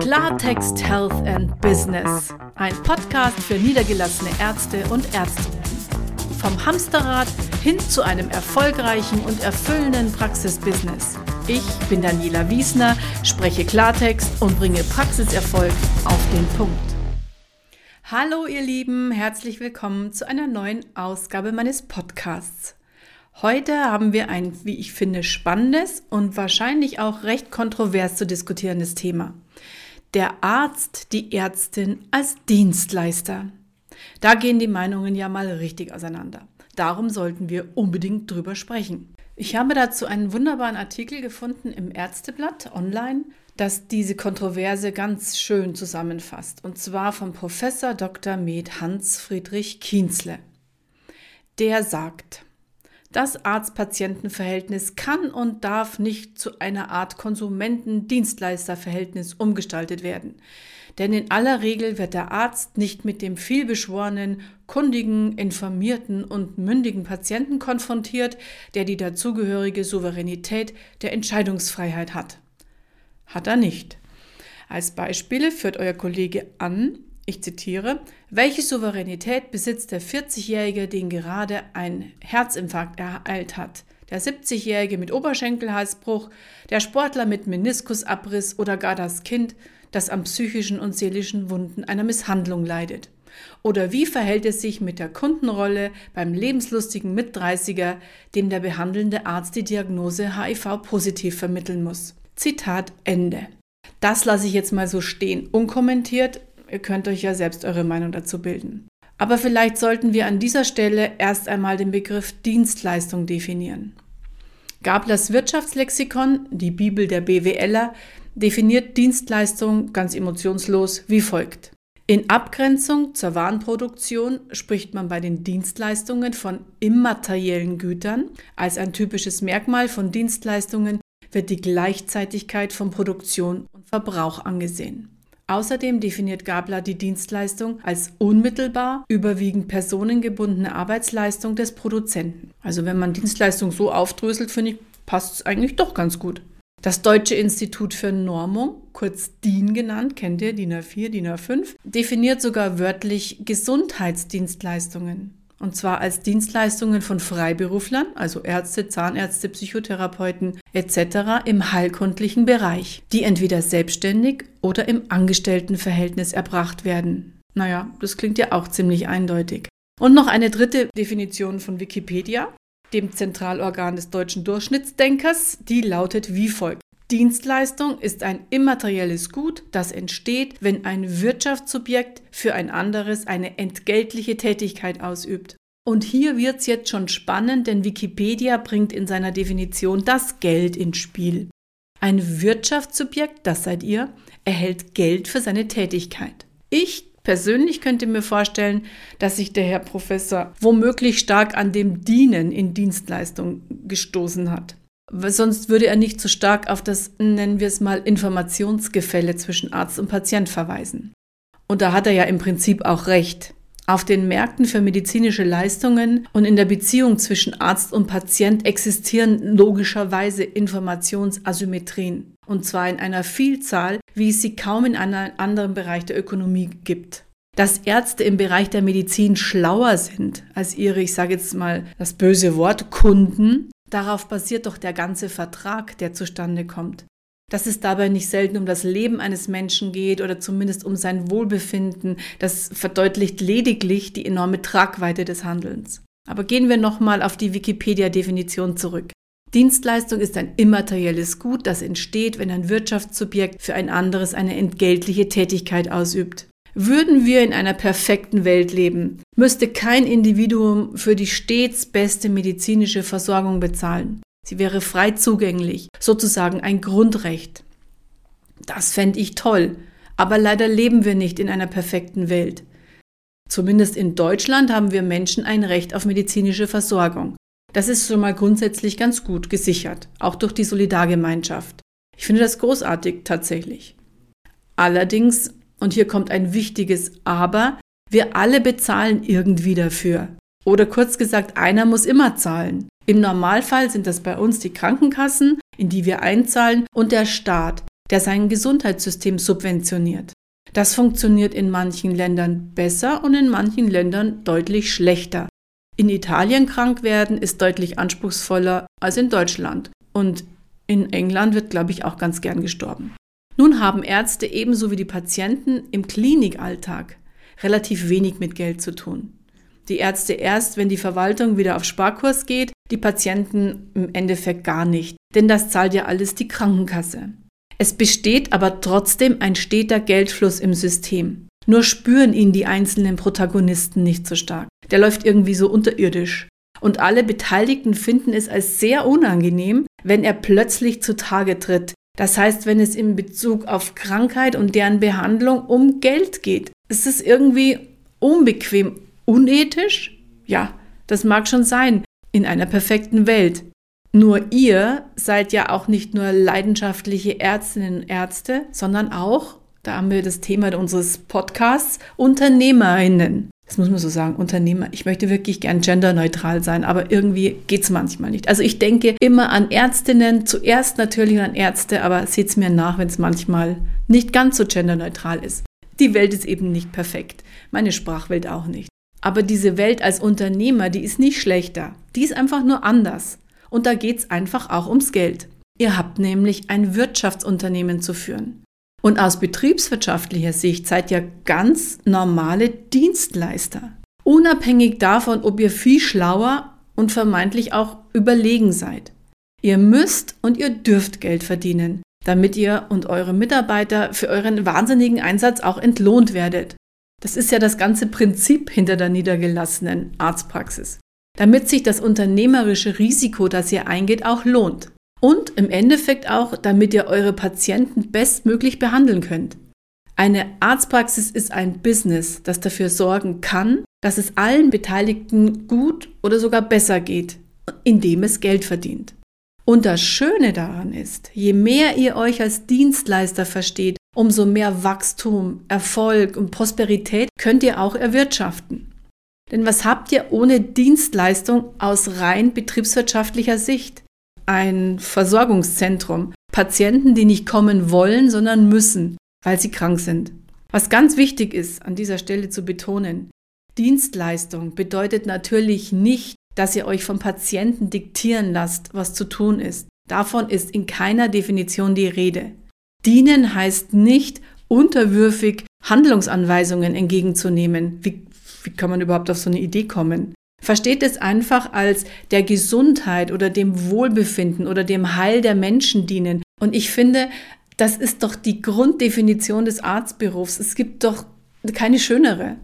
Klartext Health and Business. Ein Podcast für niedergelassene Ärzte und Ärztinnen. Vom Hamsterrad hin zu einem erfolgreichen und erfüllenden Praxisbusiness. Ich bin Daniela Wiesner, spreche Klartext und bringe Praxiserfolg auf den Punkt. Hallo ihr Lieben, herzlich willkommen zu einer neuen Ausgabe meines Podcasts. Heute haben wir ein, wie ich finde, spannendes und wahrscheinlich auch recht kontrovers zu diskutierendes Thema. Der Arzt, die Ärztin als Dienstleister. Da gehen die Meinungen ja mal richtig auseinander. Darum sollten wir unbedingt drüber sprechen. Ich habe dazu einen wunderbaren Artikel gefunden im Ärzteblatt online, das diese Kontroverse ganz schön zusammenfasst. Und zwar von Professor Dr. Med Hans Friedrich Kienzle. Der sagt, das Arzt-Patienten-Verhältnis kann und darf nicht zu einer Art Konsumenten-Dienstleister-Verhältnis umgestaltet werden. Denn in aller Regel wird der Arzt nicht mit dem vielbeschworenen, kundigen, informierten und mündigen Patienten konfrontiert, der die dazugehörige Souveränität der Entscheidungsfreiheit hat. Hat er nicht. Als Beispiele führt euer Kollege an, ich zitiere, welche Souveränität besitzt der 40-Jährige, den gerade ein Herzinfarkt ereilt hat? Der 70-Jährige mit Oberschenkelhalsbruch, der Sportler mit Meniskusabriss oder gar das Kind, das an psychischen und seelischen Wunden einer Misshandlung leidet? Oder wie verhält es sich mit der Kundenrolle beim lebenslustigen Mitdreißiger, dem der behandelnde Arzt die Diagnose HIV-positiv vermitteln muss? Zitat Ende. Das lasse ich jetzt mal so stehen, unkommentiert, Ihr könnt euch ja selbst eure Meinung dazu bilden. Aber vielleicht sollten wir an dieser Stelle erst einmal den Begriff Dienstleistung definieren. Gablers Wirtschaftslexikon, die Bibel der BWLer, definiert Dienstleistung ganz emotionslos wie folgt. In Abgrenzung zur Warenproduktion spricht man bei den Dienstleistungen von immateriellen Gütern. Als ein typisches Merkmal von Dienstleistungen wird die Gleichzeitigkeit von Produktion und Verbrauch angesehen. Außerdem definiert Gabler die Dienstleistung als unmittelbar überwiegend personengebundene Arbeitsleistung des Produzenten. Also wenn man Dienstleistung so aufdröselt, finde ich, passt es eigentlich doch ganz gut. Das Deutsche Institut für Normung, kurz DIN genannt, kennt ihr, DIN A4, DIN A5, definiert sogar wörtlich Gesundheitsdienstleistungen und zwar als Dienstleistungen von Freiberuflern, also Ärzte, Zahnärzte, Psychotherapeuten etc. im heilkundlichen Bereich, die entweder selbstständig oder im Angestelltenverhältnis erbracht werden. Naja, das klingt ja auch ziemlich eindeutig. Und noch eine dritte Definition von Wikipedia, dem Zentralorgan des deutschen Durchschnittsdenkers, die lautet wie folgt. Dienstleistung ist ein immaterielles Gut, das entsteht, wenn ein Wirtschaftssubjekt für ein anderes eine entgeltliche Tätigkeit ausübt. Und hier wird's jetzt schon spannend, denn Wikipedia bringt in seiner Definition das Geld ins Spiel. Ein Wirtschaftssubjekt, das seid ihr, erhält Geld für seine Tätigkeit. Ich persönlich könnte mir vorstellen, dass sich der Herr Professor womöglich stark an dem Dienen in Dienstleistung gestoßen hat sonst würde er nicht so stark auf das, nennen wir es mal, Informationsgefälle zwischen Arzt und Patient verweisen. Und da hat er ja im Prinzip auch recht. Auf den Märkten für medizinische Leistungen und in der Beziehung zwischen Arzt und Patient existieren logischerweise Informationsasymmetrien. Und zwar in einer Vielzahl, wie es sie kaum in einem anderen Bereich der Ökonomie gibt. Dass Ärzte im Bereich der Medizin schlauer sind als ihre, ich sage jetzt mal das böse Wort, Kunden, Darauf basiert doch der ganze Vertrag, der zustande kommt. Dass es dabei nicht selten um das Leben eines Menschen geht oder zumindest um sein Wohlbefinden, das verdeutlicht lediglich die enorme Tragweite des Handelns. Aber gehen wir nochmal auf die Wikipedia-Definition zurück. Dienstleistung ist ein immaterielles Gut, das entsteht, wenn ein Wirtschaftssubjekt für ein anderes eine entgeltliche Tätigkeit ausübt. Würden wir in einer perfekten Welt leben, müsste kein Individuum für die stets beste medizinische Versorgung bezahlen. Sie wäre frei zugänglich, sozusagen ein Grundrecht. Das fände ich toll, aber leider leben wir nicht in einer perfekten Welt. Zumindest in Deutschland haben wir Menschen ein Recht auf medizinische Versorgung. Das ist schon mal grundsätzlich ganz gut gesichert, auch durch die Solidargemeinschaft. Ich finde das großartig tatsächlich. Allerdings und hier kommt ein wichtiges Aber, wir alle bezahlen irgendwie dafür. Oder kurz gesagt, einer muss immer zahlen. Im Normalfall sind das bei uns die Krankenkassen, in die wir einzahlen, und der Staat, der sein Gesundheitssystem subventioniert. Das funktioniert in manchen Ländern besser und in manchen Ländern deutlich schlechter. In Italien krank werden ist deutlich anspruchsvoller als in Deutschland. Und in England wird, glaube ich, auch ganz gern gestorben. Nun haben Ärzte ebenso wie die Patienten im Klinikalltag relativ wenig mit Geld zu tun. Die Ärzte erst, wenn die Verwaltung wieder auf Sparkurs geht, die Patienten im Endeffekt gar nicht, denn das zahlt ja alles die Krankenkasse. Es besteht aber trotzdem ein steter Geldfluss im System. Nur spüren ihn die einzelnen Protagonisten nicht so stark. Der läuft irgendwie so unterirdisch. Und alle Beteiligten finden es als sehr unangenehm, wenn er plötzlich zutage tritt. Das heißt, wenn es in Bezug auf Krankheit und deren Behandlung um Geld geht. Ist es irgendwie unbequem, unethisch? Ja, das mag schon sein, in einer perfekten Welt. Nur ihr seid ja auch nicht nur leidenschaftliche Ärztinnen und Ärzte, sondern auch, da haben wir das Thema unseres Podcasts, Unternehmerinnen. Das muss man so sagen, Unternehmer. Ich möchte wirklich gern genderneutral sein, aber irgendwie geht es manchmal nicht. Also ich denke immer an Ärztinnen, zuerst natürlich an Ärzte, aber seht es mir nach, wenn es manchmal nicht ganz so genderneutral ist. Die Welt ist eben nicht perfekt, meine Sprachwelt auch nicht. Aber diese Welt als Unternehmer, die ist nicht schlechter, die ist einfach nur anders. Und da geht es einfach auch ums Geld. Ihr habt nämlich ein Wirtschaftsunternehmen zu führen. Und aus betriebswirtschaftlicher Sicht seid ihr ganz normale Dienstleister. Unabhängig davon, ob ihr viel schlauer und vermeintlich auch überlegen seid. Ihr müsst und ihr dürft Geld verdienen, damit ihr und eure Mitarbeiter für euren wahnsinnigen Einsatz auch entlohnt werdet. Das ist ja das ganze Prinzip hinter der niedergelassenen Arztpraxis damit sich das unternehmerische Risiko, das ihr eingeht, auch lohnt. Und im Endeffekt auch, damit ihr eure Patienten bestmöglich behandeln könnt. Eine Arztpraxis ist ein Business, das dafür sorgen kann, dass es allen Beteiligten gut oder sogar besser geht, indem es Geld verdient. Und das Schöne daran ist, je mehr ihr euch als Dienstleister versteht, umso mehr Wachstum, Erfolg und Prosperität könnt ihr auch erwirtschaften. Denn was habt ihr ohne Dienstleistung aus rein betriebswirtschaftlicher Sicht? Ein Versorgungszentrum. Patienten, die nicht kommen wollen, sondern müssen, weil sie krank sind. Was ganz wichtig ist, an dieser Stelle zu betonen, Dienstleistung bedeutet natürlich nicht, dass ihr euch vom Patienten diktieren lasst, was zu tun ist. Davon ist in keiner Definition die Rede. Dienen heißt nicht, unterwürfig Handlungsanweisungen entgegenzunehmen, wie wie kann man überhaupt auf so eine Idee kommen? Versteht es einfach als der Gesundheit oder dem Wohlbefinden oder dem Heil der Menschen dienen. Und ich finde, das ist doch die Grunddefinition des Arztberufs. Es gibt doch keine schönere.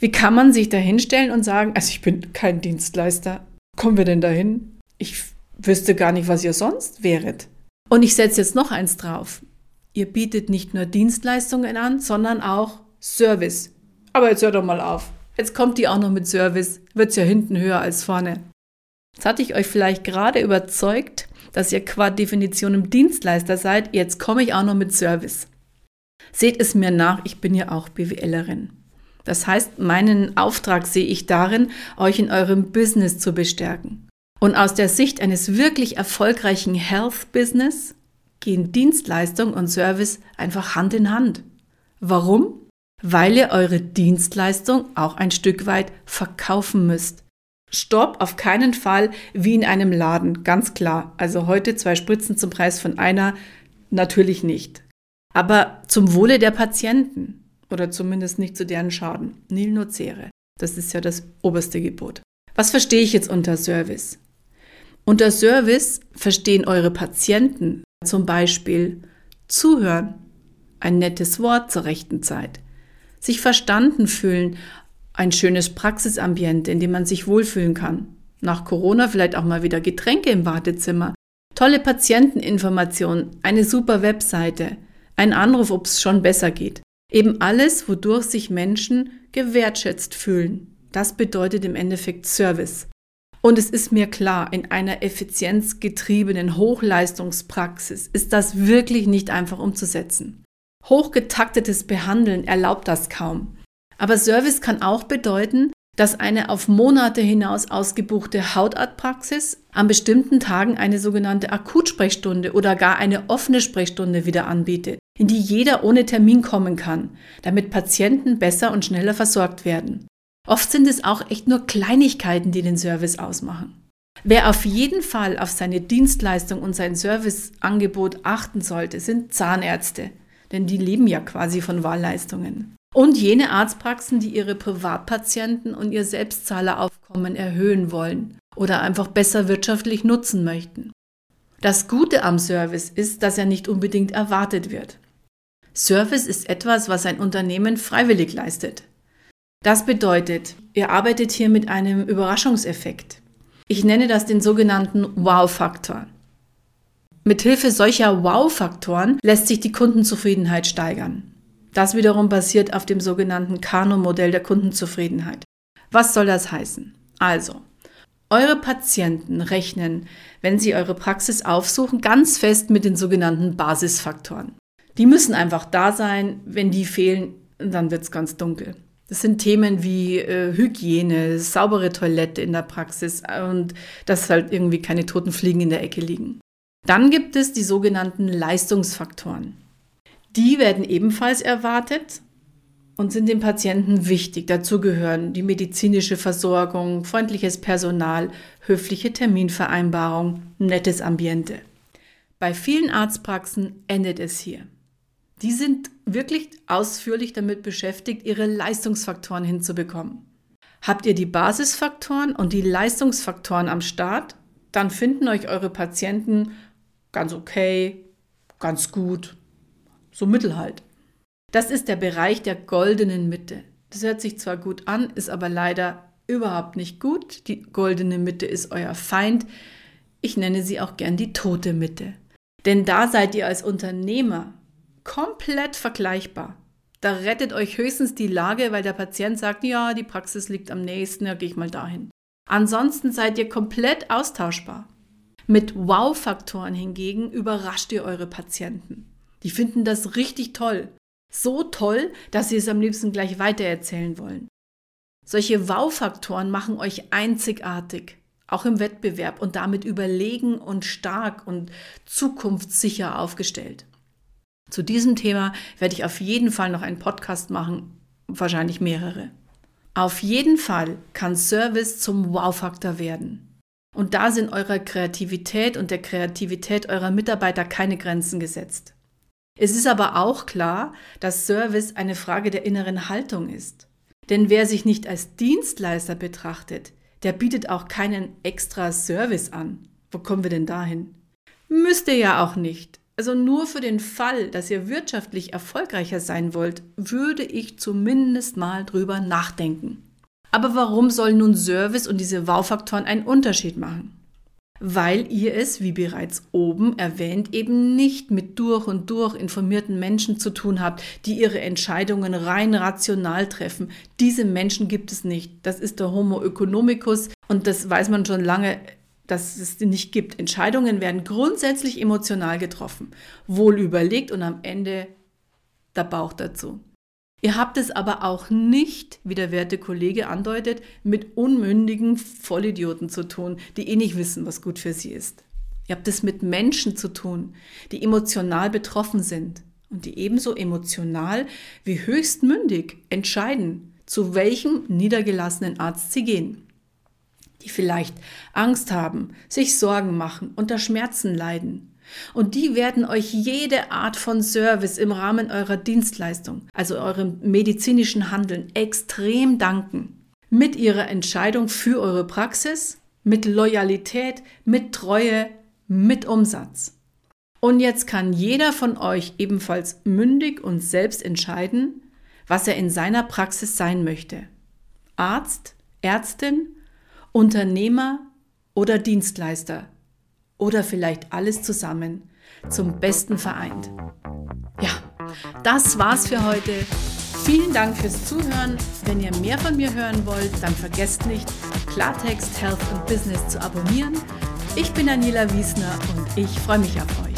Wie kann man sich da hinstellen und sagen, also ich bin kein Dienstleister. Kommen wir denn dahin? Ich wüsste gar nicht, was ihr sonst wäret. Und ich setze jetzt noch eins drauf. Ihr bietet nicht nur Dienstleistungen an, sondern auch Service. Aber jetzt hör doch mal auf. Jetzt kommt die auch noch mit Service, wird's ja hinten höher als vorne. Jetzt hatte ich euch vielleicht gerade überzeugt, dass ihr qua Definition im Dienstleister seid. Jetzt komme ich auch noch mit Service. Seht es mir nach, ich bin ja auch BWLerin. Das heißt, meinen Auftrag sehe ich darin, euch in eurem Business zu bestärken. Und aus der Sicht eines wirklich erfolgreichen Health-Business gehen Dienstleistung und Service einfach Hand in Hand. Warum? Weil ihr eure Dienstleistung auch ein Stück weit verkaufen müsst. Stopp, auf keinen Fall wie in einem Laden, ganz klar. Also heute zwei Spritzen zum Preis von einer, natürlich nicht. Aber zum Wohle der Patienten oder zumindest nicht zu deren Schaden. Nil nocere. Das ist ja das oberste Gebot. Was verstehe ich jetzt unter Service? Unter Service verstehen eure Patienten zum Beispiel zuhören, ein nettes Wort zur rechten Zeit, sich verstanden fühlen, ein schönes Praxisambiente, in dem man sich wohlfühlen kann. Nach Corona vielleicht auch mal wieder Getränke im Wartezimmer, tolle Patienteninformationen, eine super Webseite, ein Anruf, ob es schon besser geht. Eben alles, wodurch sich Menschen gewertschätzt fühlen. Das bedeutet im Endeffekt Service. Und es ist mir klar, in einer effizienzgetriebenen Hochleistungspraxis ist das wirklich nicht einfach umzusetzen. Hochgetaktetes Behandeln erlaubt das kaum. Aber Service kann auch bedeuten, dass eine auf Monate hinaus ausgebuchte Hautarztpraxis an bestimmten Tagen eine sogenannte Akutsprechstunde oder gar eine offene Sprechstunde wieder anbietet, in die jeder ohne Termin kommen kann, damit Patienten besser und schneller versorgt werden. Oft sind es auch echt nur Kleinigkeiten, die den Service ausmachen. Wer auf jeden Fall auf seine Dienstleistung und sein Serviceangebot achten sollte, sind Zahnärzte, denn die leben ja quasi von Wahlleistungen. Und jene Arztpraxen, die ihre Privatpatienten und ihr Selbstzahleraufkommen erhöhen wollen oder einfach besser wirtschaftlich nutzen möchten. Das Gute am Service ist, dass er nicht unbedingt erwartet wird. Service ist etwas, was ein Unternehmen freiwillig leistet. Das bedeutet, ihr arbeitet hier mit einem Überraschungseffekt. Ich nenne das den sogenannten Wow-Faktor. Mithilfe solcher Wow-Faktoren lässt sich die Kundenzufriedenheit steigern. Das wiederum basiert auf dem sogenannten Kano-Modell der Kundenzufriedenheit. Was soll das heißen? Also, eure Patienten rechnen, wenn sie eure Praxis aufsuchen, ganz fest mit den sogenannten Basisfaktoren. Die müssen einfach da sein. Wenn die fehlen, dann wird es ganz dunkel. Das sind Themen wie äh, Hygiene, saubere Toilette in der Praxis und dass halt irgendwie keine toten Fliegen in der Ecke liegen. Dann gibt es die sogenannten Leistungsfaktoren. Die werden ebenfalls erwartet und sind dem Patienten wichtig. Dazu gehören die medizinische Versorgung, freundliches Personal, höfliche Terminvereinbarung, nettes Ambiente. Bei vielen Arztpraxen endet es hier. Die sind wirklich ausführlich damit beschäftigt, ihre Leistungsfaktoren hinzubekommen. Habt ihr die Basisfaktoren und die Leistungsfaktoren am Start, dann finden euch eure Patienten ganz okay, ganz gut so mittel halt. Das ist der Bereich der goldenen Mitte. Das hört sich zwar gut an, ist aber leider überhaupt nicht gut. Die goldene Mitte ist euer Feind. Ich nenne sie auch gern die tote Mitte. Denn da seid ihr als Unternehmer komplett vergleichbar. Da rettet euch höchstens die Lage, weil der Patient sagt, ja, die Praxis liegt am nächsten, ja, gehe ich mal dahin. Ansonsten seid ihr komplett austauschbar. Mit Wow-Faktoren hingegen überrascht ihr eure Patienten. Die finden das richtig toll. So toll, dass sie es am liebsten gleich weitererzählen wollen. Solche Wow-Faktoren machen euch einzigartig, auch im Wettbewerb und damit überlegen und stark und zukunftssicher aufgestellt. Zu diesem Thema werde ich auf jeden Fall noch einen Podcast machen, wahrscheinlich mehrere. Auf jeden Fall kann Service zum Wow-Faktor werden. Und da sind eurer Kreativität und der Kreativität eurer Mitarbeiter keine Grenzen gesetzt. Es ist aber auch klar, dass Service eine Frage der inneren Haltung ist. Denn wer sich nicht als Dienstleister betrachtet, der bietet auch keinen extra Service an. Wo kommen wir denn dahin? Müsst ihr ja auch nicht. Also nur für den Fall, dass ihr wirtschaftlich erfolgreicher sein wollt, würde ich zumindest mal drüber nachdenken. Aber warum sollen nun Service und diese Wow-Faktoren einen Unterschied machen? weil ihr es, wie bereits oben erwähnt, eben nicht mit durch und durch informierten Menschen zu tun habt, die ihre Entscheidungen rein rational treffen. Diese Menschen gibt es nicht. Das ist der Homo economicus und das weiß man schon lange, dass es nicht gibt. Entscheidungen werden grundsätzlich emotional getroffen, wohl überlegt und am Ende der Bauch dazu. Ihr habt es aber auch nicht, wie der werte Kollege andeutet, mit unmündigen Vollidioten zu tun, die eh nicht wissen, was gut für sie ist. Ihr habt es mit Menschen zu tun, die emotional betroffen sind und die ebenso emotional wie höchstmündig entscheiden, zu welchem niedergelassenen Arzt sie gehen. Die vielleicht Angst haben, sich Sorgen machen, unter Schmerzen leiden, und die werden euch jede Art von Service im Rahmen eurer Dienstleistung, also eurem medizinischen Handeln, extrem danken. Mit ihrer Entscheidung für eure Praxis, mit Loyalität, mit Treue, mit Umsatz. Und jetzt kann jeder von euch ebenfalls mündig und selbst entscheiden, was er in seiner Praxis sein möchte. Arzt, Ärztin, Unternehmer oder Dienstleister oder vielleicht alles zusammen zum Besten vereint. Ja, das war's für heute. Vielen Dank fürs Zuhören. Wenn ihr mehr von mir hören wollt, dann vergesst nicht, Klartext Health und Business zu abonnieren. Ich bin Daniela Wiesner und ich freue mich auf euch.